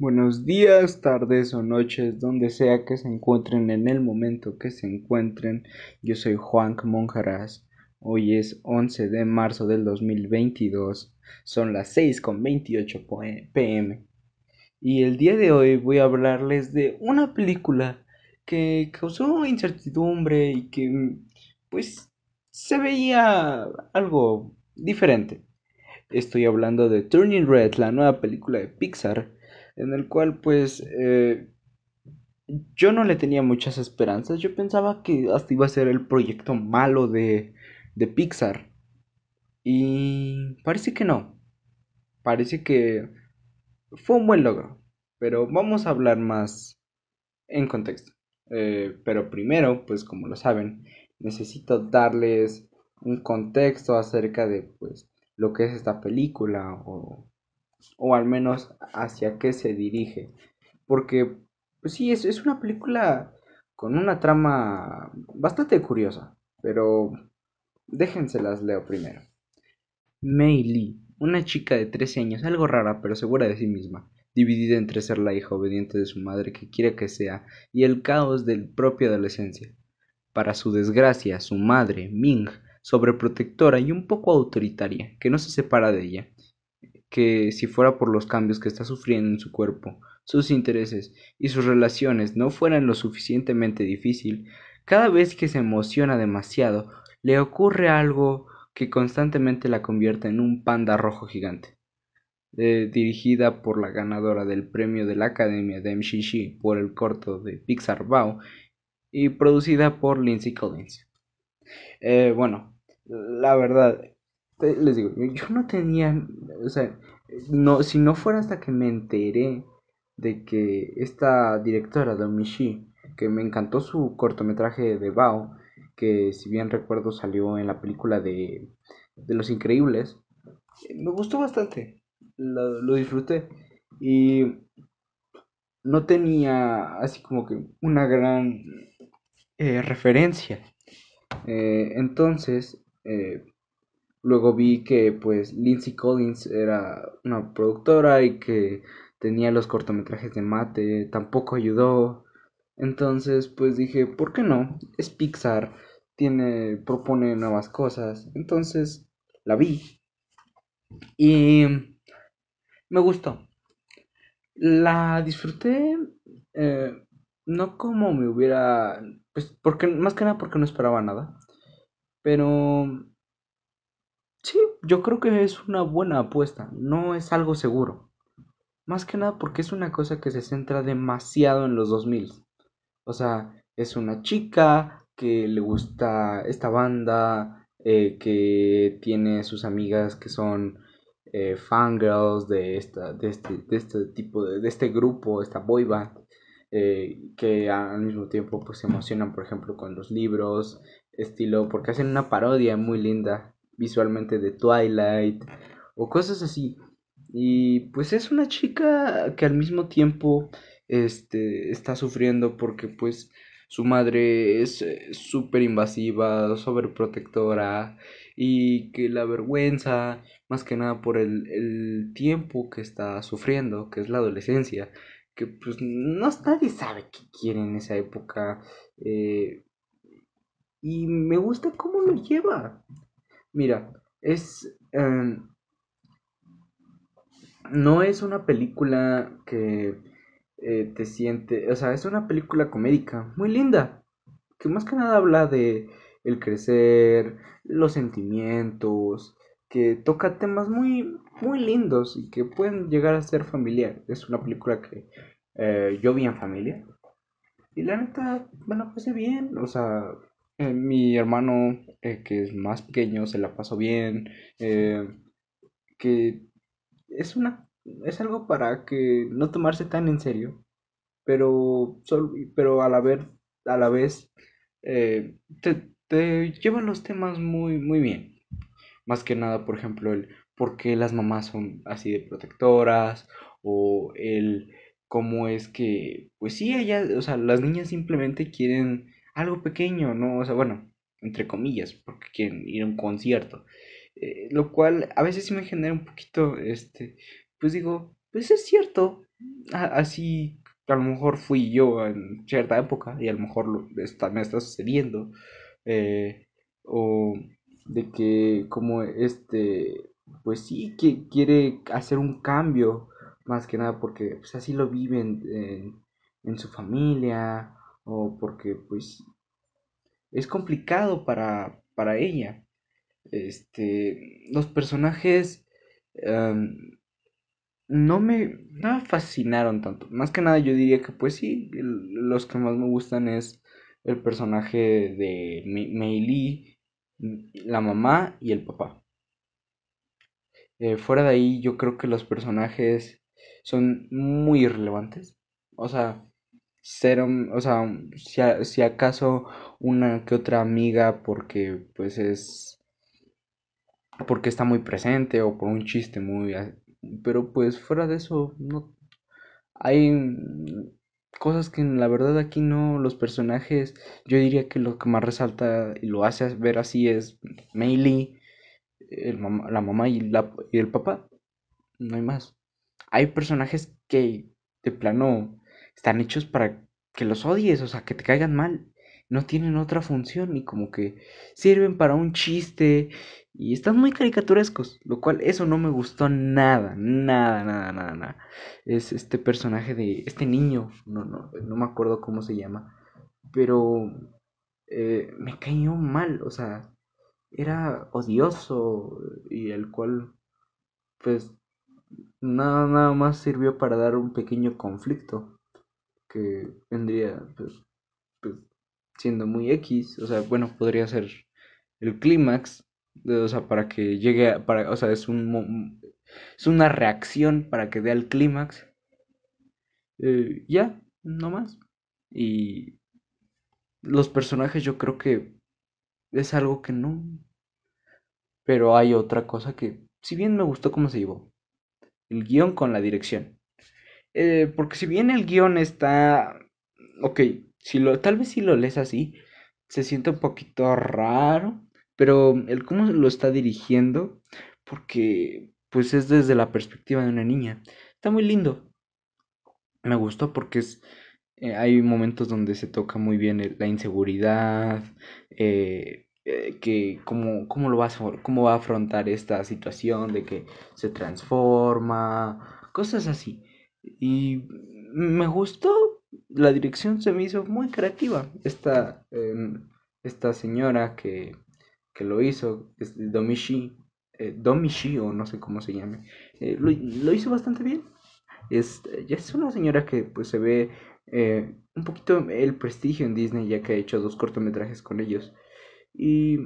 Buenos días, tardes o noches, donde sea que se encuentren en el momento que se encuentren. Yo soy Juan Monjaraz. Hoy es 11 de marzo del 2022. Son las 6 con 28 pm. Y el día de hoy voy a hablarles de una película que causó incertidumbre y que pues se veía algo diferente. Estoy hablando de Turning Red, la nueva película de Pixar en el cual pues eh, yo no le tenía muchas esperanzas. Yo pensaba que hasta iba a ser el proyecto malo de, de Pixar. Y parece que no. Parece que fue un buen logro. Pero vamos a hablar más en contexto. Eh, pero primero, pues como lo saben, necesito darles un contexto acerca de pues lo que es esta película o o al menos hacia qué se dirige. Porque, pues sí, es, es una película con una trama bastante curiosa, pero déjenselas leo primero. Mei Lee, una chica de 13 años, algo rara pero segura de sí misma, dividida entre ser la hija obediente de su madre que quiere que sea y el caos de propia adolescencia. Para su desgracia, su madre, Ming, sobreprotectora y un poco autoritaria, que no se separa de ella, que si fuera por los cambios que está sufriendo en su cuerpo, sus intereses y sus relaciones no fueran lo suficientemente difícil, cada vez que se emociona demasiado, le ocurre algo que constantemente la convierte en un panda rojo gigante. Eh, dirigida por la ganadora del premio de la Academia de MCC por el corto de Pixar Bao y producida por Lindsay Collins. Eh, bueno, la verdad, les digo, yo no tenía, o sea, no, si no fuera hasta que me enteré de que esta directora, Domichi, que me encantó su cortometraje de Bao, que si bien recuerdo salió en la película de, de Los Increíbles, me gustó bastante, lo, disfruté y no tenía así como que una gran eh, referencia. Eh, entonces, eh, Luego vi que pues Lindsay Collins era una productora y que tenía los cortometrajes de Mate, tampoco ayudó. Entonces pues dije, ¿por qué no? Es Pixar, tiene propone nuevas cosas. Entonces la vi y me gustó. La disfruté eh, no como me hubiera pues porque más que nada porque no esperaba nada. Pero Sí, yo creo que es una buena apuesta, no es algo seguro. Más que nada porque es una cosa que se centra demasiado en los 2000. O sea, es una chica que le gusta esta banda, eh, que tiene sus amigas que son eh, fangirls de, esta, de, este, de este tipo, de, de este grupo, esta boy band, eh, que al mismo tiempo pues se emocionan, por ejemplo, con los libros, estilo, porque hacen una parodia muy linda visualmente de Twilight o cosas así. Y pues es una chica que al mismo tiempo este, está sufriendo porque pues su madre es eh, súper invasiva, sobreprotectora y que la vergüenza más que nada por el, el, tiempo que está sufriendo, que es la adolescencia, que pues no nadie sabe qué quiere en esa época eh, y me gusta cómo lo lleva. Mira, es... Em, no es una película que eh, te siente... O sea, es una película comédica muy linda. Que más que nada habla de el crecer, los sentimientos, que toca temas muy, muy lindos y que pueden llegar a ser familiar. Es una película que eh, yo vi en familia. Y la neta, bueno, pasé bien. O sea, eh, mi hermano, eh, que es más pequeño, se la pasó bien. Eh, que es una es algo para que no tomarse tan en serio, pero, pero a la vez, a la vez te, te llevan los temas muy, muy bien. Más que nada, por ejemplo, el por qué las mamás son así de protectoras o el cómo es que, pues sí, ellas, o sea, las niñas simplemente quieren algo pequeño, ¿no? O sea, bueno, entre comillas, porque quieren ir a un concierto. Eh, lo cual a veces sí me genera un poquito, este, pues digo, pues es cierto, así a lo mejor fui yo en cierta época y a lo mejor lo, está, me está sucediendo. Eh, o de que como este, pues sí, que quiere hacer un cambio, más que nada porque pues así lo viven en, en su familia o porque pues es complicado para, para ella. Este, los personajes no me, fascinaron tanto. Más que nada yo diría que pues sí, los que más me gustan es el personaje de Mei Lee, la mamá y el papá. Eh, fuera de ahí yo creo que los personajes son muy irrelevantes. O sea, cero, o sea, si, si acaso una que otra amiga porque pues es porque está muy presente o por un chiste muy pero pues fuera de eso no hay cosas que la verdad aquí no los personajes yo diría que lo que más resalta y lo hace ver así es Meili la mamá y, la, y el papá no hay más. Hay personajes que de plano están hechos para que los odies o sea que te caigan mal no tienen otra función y como que sirven para un chiste y están muy caricaturescos, lo cual eso no me gustó nada, nada, nada, nada, nada. Es este personaje de este niño, no, no, no me acuerdo cómo se llama, pero eh, me cayó mal, o sea, era odioso y el cual, pues, nada, nada más sirvió para dar un pequeño conflicto que vendría, pues, pues siendo muy X, o sea, bueno, podría ser el clímax, o sea, para que llegue, a, para, o sea, es un es una reacción para que dé al clímax. Eh, ya, no más. Y los personajes yo creo que es algo que no. Pero hay otra cosa que, si bien me gustó cómo se llevó, el guion con la dirección. Eh, porque si bien el guion está, ok, si lo, tal vez si lo lees así, se siente un poquito raro, pero el cómo lo está dirigiendo, porque pues es desde la perspectiva de una niña, está muy lindo. Me gustó porque es, eh, hay momentos donde se toca muy bien la inseguridad, eh, eh, que cómo, cómo, lo va cómo va a afrontar esta situación de que se transforma, cosas así. Y me gustó la dirección se me hizo muy creativa. Esta, em, esta señora que, que, lo hizo, es Domishi, eh, o no sé cómo se llame, eh, lo, lo, hizo bastante bien. Es, ya es una señora que pues se ve eh, un poquito el prestigio en Disney ya que ha hecho dos cortometrajes con ellos. Y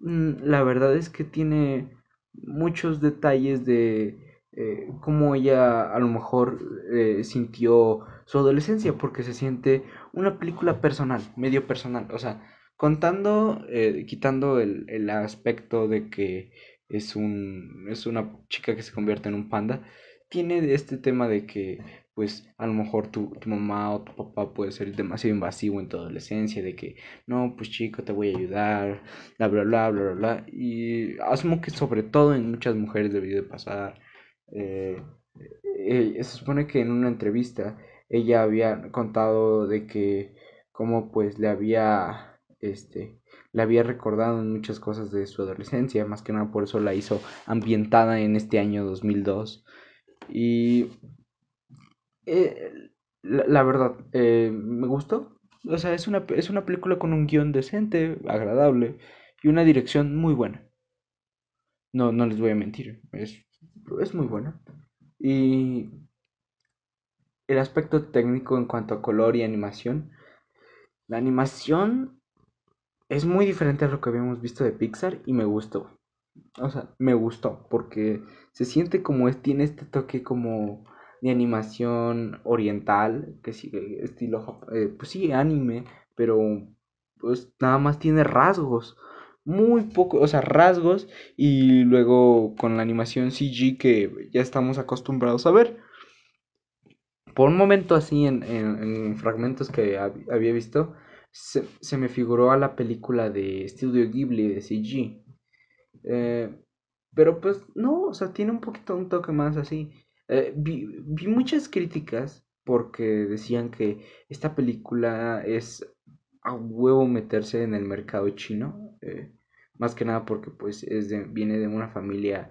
mm, la verdad es que tiene muchos detalles de eh, cómo ella a lo mejor eh, sintió su adolescencia, porque se siente una película personal, medio personal, o sea, contando, eh, quitando el, el, aspecto de que es, un, es una chica que se convierte en un panda, tiene este tema de que pues a lo mejor tu, tu, mamá o tu papá puede ser demasiado invasivo en tu adolescencia, de que no, pues chico, te voy a ayudar, bla, bla, bla, bla, bla, bla. Y asumo que sobre todo en muchas mujeres debió de pasar eh, eh, se supone que en una entrevista ella había contado de que como pues le había este le había recordado muchas cosas de su adolescencia más que nada por eso la hizo ambientada en este año 2002 y eh, la, verdad me gustó. O sea es una es una película con un guion decente agradable y una dirección muy buena. No no les voy a mentir es es muy buena. Y el aspecto técnico en cuanto a color y animación. La animación es muy diferente a lo que habíamos visto de Pixar y me gustó. O sea, me gustó porque se siente como es, tiene este toque como de animación oriental, que sigue estilo, eh, pues sí, anime, pero pues nada más tiene rasgos muy poco, o sea, rasgos y luego con la animación CG que ya estamos acostumbrados a ver. Por un momento así, en, fragmentos que había visto, se, me figuró a la película de Studio Ghibli de CG. Eh, pero pues no, o sea, tiene un poquito un toque más así. Eh, vi, vi muchas críticas porque decían que esta película es a huevo meterse en el mercado chino. eh, más que nada porque pues es de- viene de una familia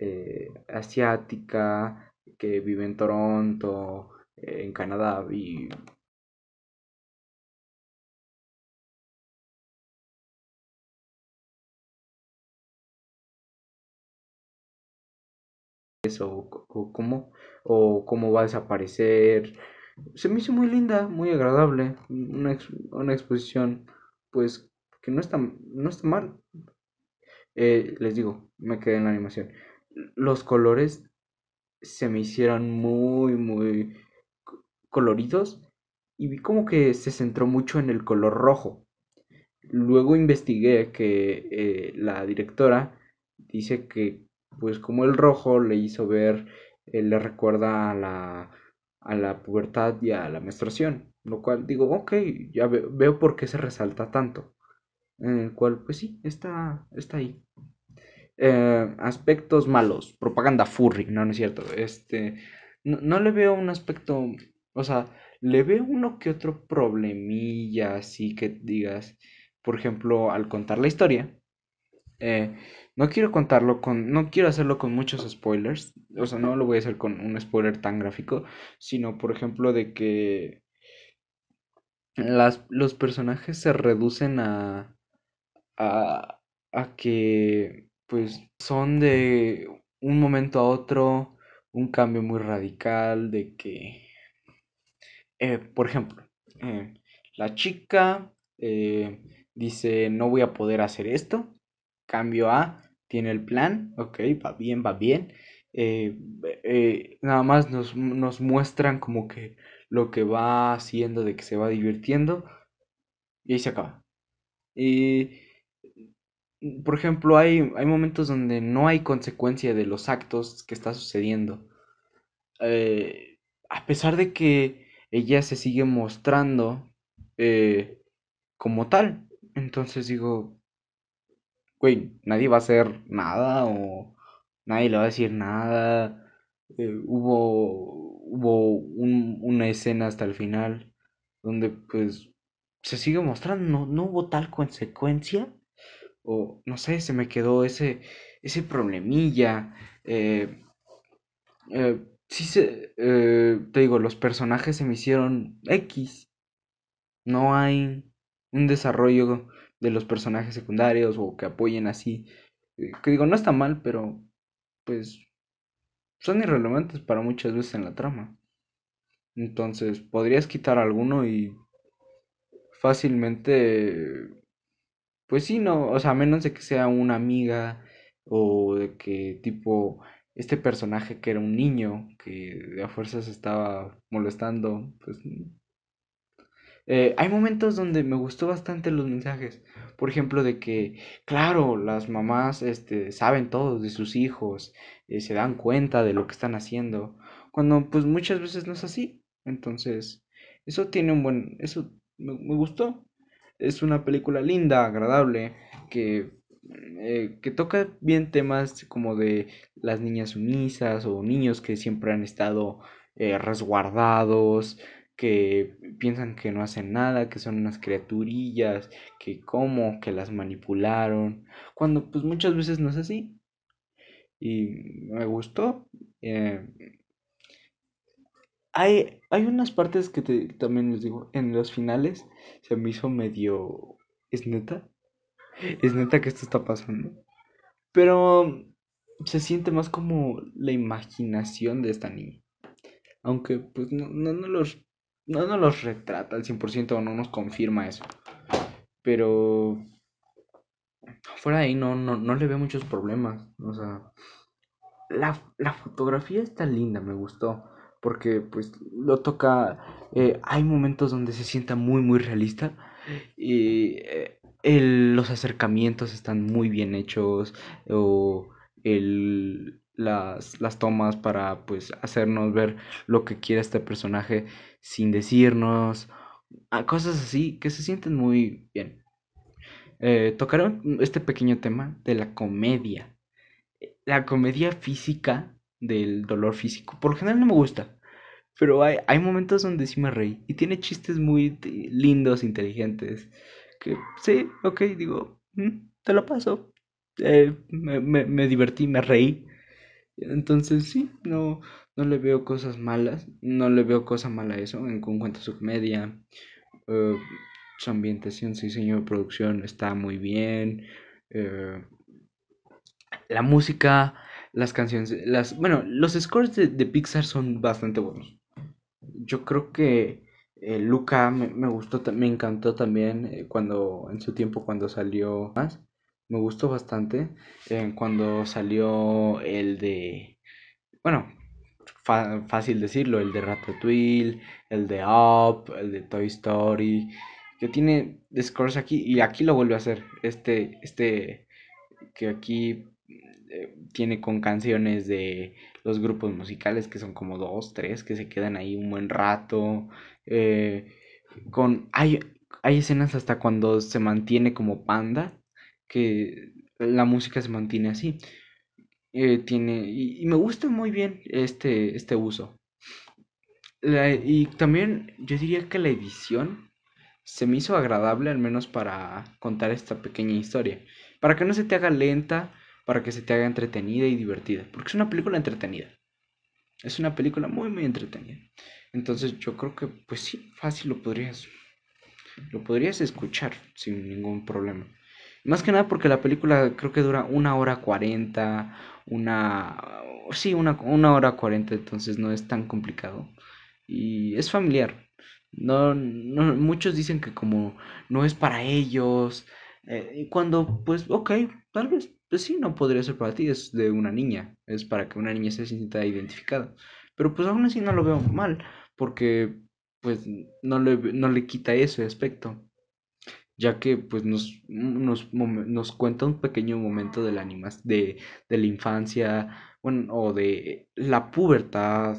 eh, asiática que vive en Toronto, eh, en Canadá y eso, o, cómo, o cómo va a desaparecer. Se me hizo muy linda, muy agradable, una, una exposición pues no está, no está mal. Eh, les digo, me quedé en la animación. Los colores se me hicieron muy, muy co- coloridos y vi como que se centró mucho en el color rojo. Luego investigué que eh, la directora dice que pues como el rojo le hizo ver, eh, le recuerda a la, a la pubertad y a la menstruación, lo cual digo, ok, ya ve- veo por qué se resalta tanto, el cual pues sí, está, está ahí. Eh, aspectos malos, propaganda furry, no, no es cierto. Este, no, no le veo un aspecto, o sea, le veo uno que otro problemilla, así que digas, por ejemplo, al contar la historia, eh, no quiero contarlo con, no quiero hacerlo con muchos spoilers, o sea, no lo voy a hacer con un spoiler tan gráfico, sino, por ejemplo, de que las, los personajes se reducen a, a, a que pues son de un momento a otro un cambio muy radical de que, eh, por ejemplo, eh, la chica eh, dice no voy a poder hacer esto, cambio A, tiene el plan, ok, va bien, va bien, eh, nada más nos, nos muestran como que lo que va haciendo de que se va divirtiendo y ahí se acaba. Y por ejemplo, hay, hay momentos donde no hay consecuencia de los actos que está sucediendo. Eh, a pesar de que ella se sigue mostrando eh, como tal. Entonces digo, güey, nadie va a hacer nada o nadie le va a decir nada. Eh, hubo hubo un- una escena hasta el final donde pues se sigue mostrando, no, no hubo tal consecuencia o no sé, se me quedó ese, ese problemilla. eh, eh, sí se, eh, te digo, los personajes se me hicieron X. No hay un desarrollo de los personajes secundarios o que apoyen así. eh, que digo, no está mal, pero pues son irrelevantes para muchas veces en la trama. Entonces, podrías quitar alguno y fácilmente Pues sí, no, o sea, a menos de que sea una amiga o de que tipo este personaje que era un niño que a fuerzas estaba molestando, pues eh, hay momentos donde me gustó bastante los mensajes, por ejemplo, de que, claro, las mamás este, saben todo de sus hijos, eh, se dan cuenta de lo que están haciendo, cuando pues muchas veces no es así, entonces eso tiene un buen, eso me, me gustó. Es una película linda, agradable, que, eh, que toca bien temas como de las niñas sumisas o niños que siempre han estado eh, resguardados, que piensan que no hacen nada, que son unas criaturillas, que cómo, que las manipularon, cuando pues muchas veces no es así. Y me gustó. eh, hay, hay unas partes que te- también les digo, en los finales se me hizo medio... ¿Es neta? Es neta que esto está pasando. Pero se siente más como la imaginación de esta niña. Aunque pues no, no, no los, no, no los retrata al 100% o no nos confirma eso. Pero fuera de ahí no, no, no le veo muchos problemas. O sea, la, la fotografía está linda, me gustó. Porque pues lo toca... eh, hay momentos donde se sienta muy, muy realista. Y eh, el- los acercamientos están muy bien hechos. O el, las, las tomas para pues hacernos ver lo que quiere este personaje sin decirnos. ah, Cosas así que se sienten muy bien. Eh, tocaron este pequeño tema de la comedia. La comedia física del dolor físico. Por lo general no me gusta. Pero hay, hay momentos donde sí me reí. Y tiene chistes muy lindos, inteligentes. Que sí, ok, digo, mm, te lo paso. Eh, me, me, me divertí, me reí. Entonces sí, no, no le veo cosas malas. No le veo cosa mala a eso. En cuanto a su comedia. Uh, su ambientación, su diseño de producción está muy bien. Uh, la música, las canciones, las, bueno, los scores de, de Pixar son bastante buenos. Yo creo que eh, Luca me, me, gustó, me encantó también eh, cuando, en su tiempo, cuando salió más. Me gustó bastante. Eh, cuando salió el de, bueno, fácil decirlo, el de Ratatouille, el de Up, el de Toy Story, que tiene scores aquí y aquí lo vuelve a hacer. Este, este, que aquí eh, tiene con canciones de los grupos musicales que son como dos, tres, que se quedan ahí un buen rato. Eh, con, hay, hay escenas hasta cuando se mantiene como panda, que la música se mantiene así. Eh, tiene, y, me gusta muy bien este, este uso. La, y también yo diría que la edición se me hizo agradable, al menos para contar esta pequeña historia. Para que no se te haga lenta para que se te haga entretenida y divertida. Porque es una película entretenida. Es una película muy, muy entretenida. Entonces yo creo que, pues sí, fácil lo podrías, lo podrías escuchar sin ningún problema. Más que nada porque la película creo que dura una hora cuarenta, una... Sí, una, una hora cuarenta, entonces no es tan complicado. Y es familiar. No, muchos dicen que como no es para ellos, eh, cuando pues, ok, tal vez pues sí, no podría ser para ti, es de una niña, es para que una niña se sienta identificada. Pero pues aún así no lo veo mal, porque pues no le, no le quita ese aspecto, ya que pues nos, nos, nos cuenta un pequeño momento de la, animas, de, de la infancia, bueno, o de la pubertad,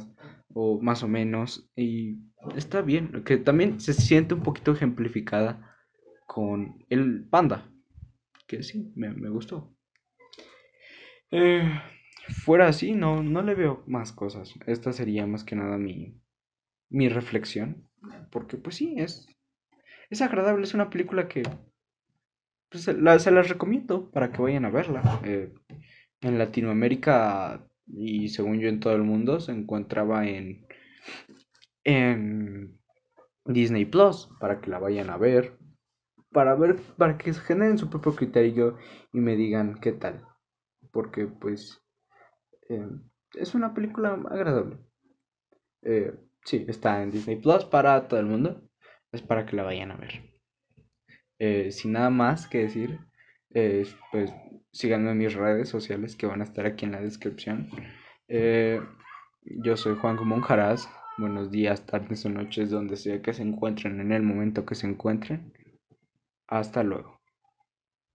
o más o menos, y está bien, que también se siente un poquito ejemplificada con el panda, que sí, me, me gustó. Eh, fuera así, no, no le veo más cosas. Esta sería más que nada mi, mi reflexión. Porque pues sí, es, es agradable. Es una película que pues, se, la, se las recomiendo para que vayan a verla. Eh, en Latinoamérica y según yo en todo el mundo se encontraba en, en Disney Plus para que la vayan a ver. Para ver, para que generen su propio criterio y me digan qué tal porque pues eh, es una película agradable. Eh, sí, está en Disney Plus para todo el mundo. Es para que la vayan a ver. Eh, sin nada más que decir, eh, pues síganme en mis redes sociales que van a estar aquí en la descripción. Yo soy Juan Monjaraz. Buenos días, tardes o noches, donde sea que se encuentren en el momento que se encuentren. Hasta luego.